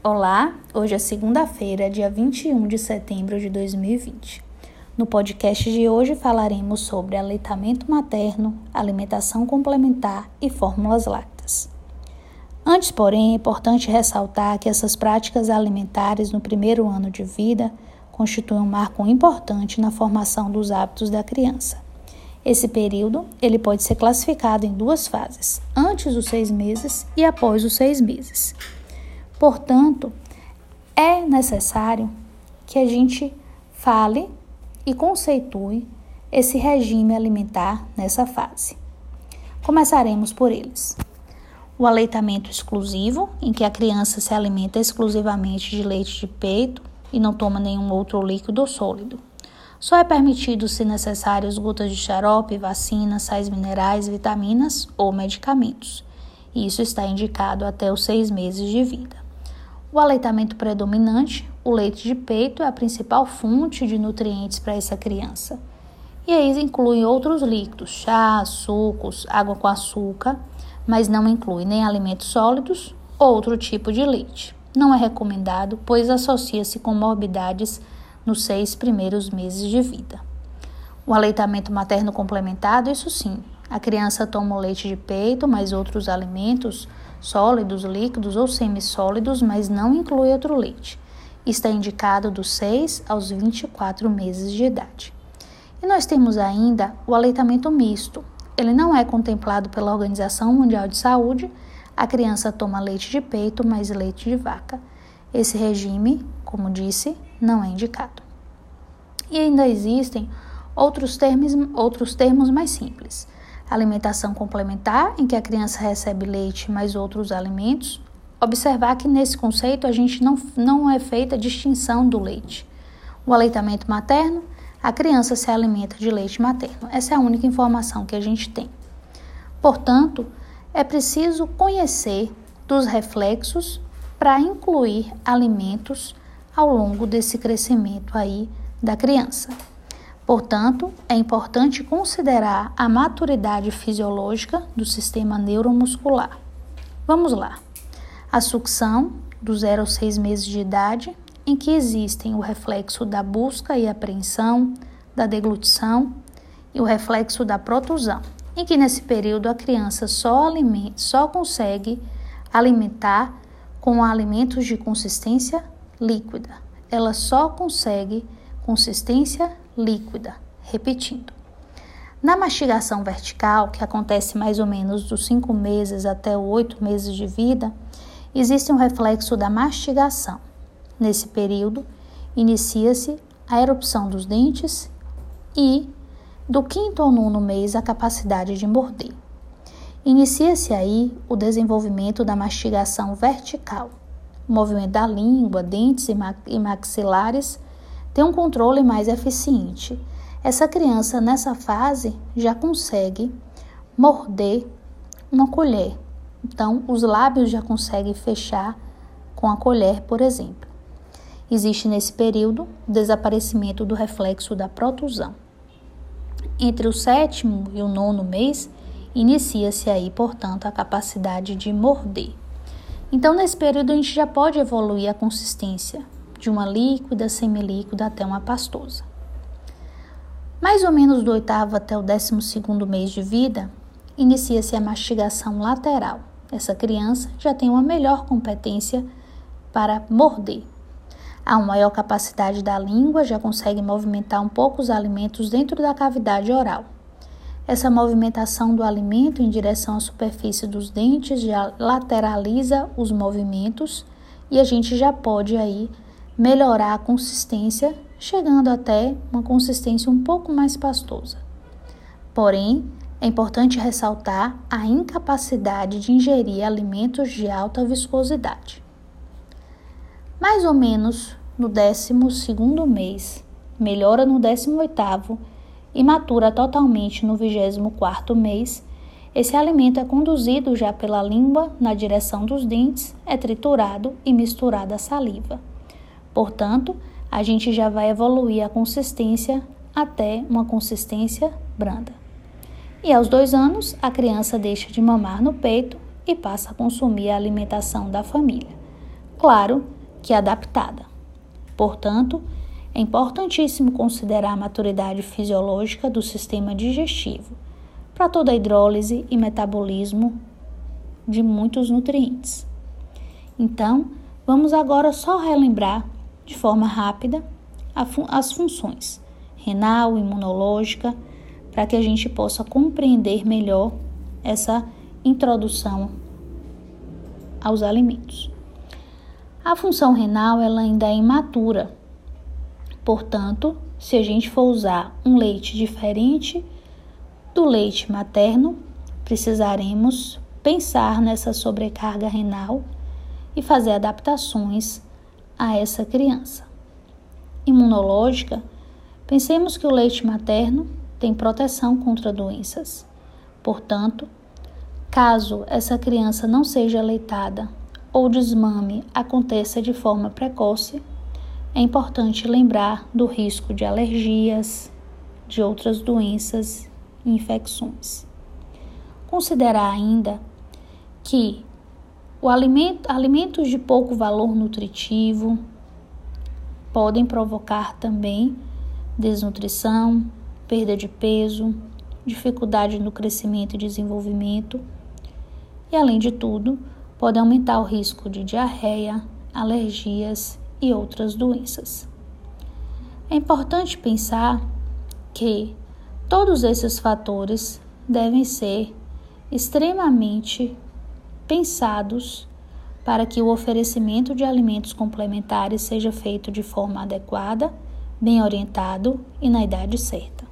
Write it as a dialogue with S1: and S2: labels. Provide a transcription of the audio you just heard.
S1: Olá, hoje é segunda-feira, dia 21 de setembro de 2020. No podcast de hoje falaremos sobre aleitamento materno, alimentação complementar e fórmulas lácteas. Antes, porém, é importante ressaltar que essas práticas alimentares no primeiro ano de vida constituem um marco importante na formação dos hábitos da criança. Esse período ele pode ser classificado em duas fases: antes dos seis meses e após os seis meses. Portanto, é necessário que a gente fale e conceitue esse regime alimentar nessa fase. Começaremos por eles. O aleitamento exclusivo, em que a criança se alimenta exclusivamente de leite de peito e não toma nenhum outro líquido ou sólido. Só é permitido, se necessário, gotas de xarope, vacinas, sais minerais, vitaminas ou medicamentos. Isso está indicado até os seis meses de vida. O aleitamento predominante, o leite de peito, é a principal fonte de nutrientes para essa criança. E aí inclui outros líquidos, chá, sucos, água com açúcar, mas não inclui nem alimentos sólidos ou outro tipo de leite. Não é recomendado, pois associa-se com morbidades nos seis primeiros meses de vida. O aleitamento materno complementado, isso sim, a criança toma o leite de peito, mais outros alimentos sólidos, líquidos ou semissólidos, mas não inclui outro leite. Está indicado dos 6 aos 24 meses de idade. E nós temos ainda o aleitamento misto. Ele não é contemplado pela Organização Mundial de Saúde. A criança toma leite de peito mais leite de vaca. Esse regime, como disse, não é indicado. E ainda existem outros termos, outros termos mais simples. Alimentação complementar, em que a criança recebe leite mais outros alimentos. Observar que nesse conceito a gente não, não é feita distinção do leite. O aleitamento materno, a criança se alimenta de leite materno. Essa é a única informação que a gente tem. Portanto, é preciso conhecer dos reflexos para incluir alimentos ao longo desse crescimento aí da criança. Portanto, é importante considerar a maturidade fisiológica do sistema neuromuscular. Vamos lá. A sucção, do 0 aos 6 meses de idade, em que existem o reflexo da busca e apreensão, da deglutição e o reflexo da protusão, em que nesse período a criança só, alimenta, só consegue alimentar com alimentos de consistência líquida. Ela só consegue consistência líquida. Repetindo. Na mastigação vertical, que acontece mais ou menos dos 5 meses até 8 meses de vida, existe um reflexo da mastigação. Nesse período, inicia-se a erupção dos dentes e, do quinto ao nono mês, a capacidade de morder. Inicia-se aí o desenvolvimento da mastigação vertical. O movimento da língua, dentes e maxilares tem um controle mais eficiente. Essa criança, nessa fase, já consegue morder uma colher. Então, os lábios já conseguem fechar com a colher, por exemplo. Existe nesse período o desaparecimento do reflexo da protusão. Entre o sétimo e o nono mês, inicia-se aí, portanto, a capacidade de morder. Então, nesse período, a gente já pode evoluir a consistência de uma líquida, semilíquida até uma pastosa. Mais ou menos do oitavo até o décimo segundo mês de vida, inicia-se a mastigação lateral. Essa criança já tem uma melhor competência para morder. Há uma maior capacidade da língua, já consegue movimentar um pouco os alimentos dentro da cavidade oral. Essa movimentação do alimento em direção à superfície dos dentes já lateraliza os movimentos e a gente já pode aí melhorar a consistência, chegando até uma consistência um pouco mais pastosa. Porém, é importante ressaltar a incapacidade de ingerir alimentos de alta viscosidade. Mais ou menos no 12 mês, melhora no 18 e matura totalmente no 24 mês, esse alimento é conduzido já pela língua na direção dos dentes, é triturado e misturado à saliva. Portanto, a gente já vai evoluir a consistência até uma consistência branda. E aos dois anos, a criança deixa de mamar no peito e passa a consumir a alimentação da família. claro que adaptada. Portanto, é importantíssimo considerar a maturidade fisiológica do sistema digestivo para toda a hidrólise e metabolismo de muitos nutrientes. Então, vamos agora só relembrar de forma rápida as funções renal, imunológica, para que a gente possa compreender melhor essa introdução aos alimentos. A função renal ela ainda é imatura. Portanto, se a gente for usar um leite diferente do leite materno, precisaremos pensar nessa sobrecarga renal e fazer adaptações a essa criança. Imunológica, pensemos que o leite materno tem proteção contra doenças. Portanto, caso essa criança não seja leitada ou desmame aconteça de forma precoce, é importante lembrar do risco de alergias, de outras doenças e infecções. Considerar ainda que o alimento, alimentos de pouco valor nutritivo podem provocar também desnutrição, perda de peso, dificuldade no crescimento e desenvolvimento, e além de tudo, pode aumentar o risco de diarreia, alergias e outras doenças. É importante pensar que todos esses fatores devem ser extremamente pensados para que o oferecimento de alimentos complementares seja feito de forma adequada, bem orientado e na idade certa.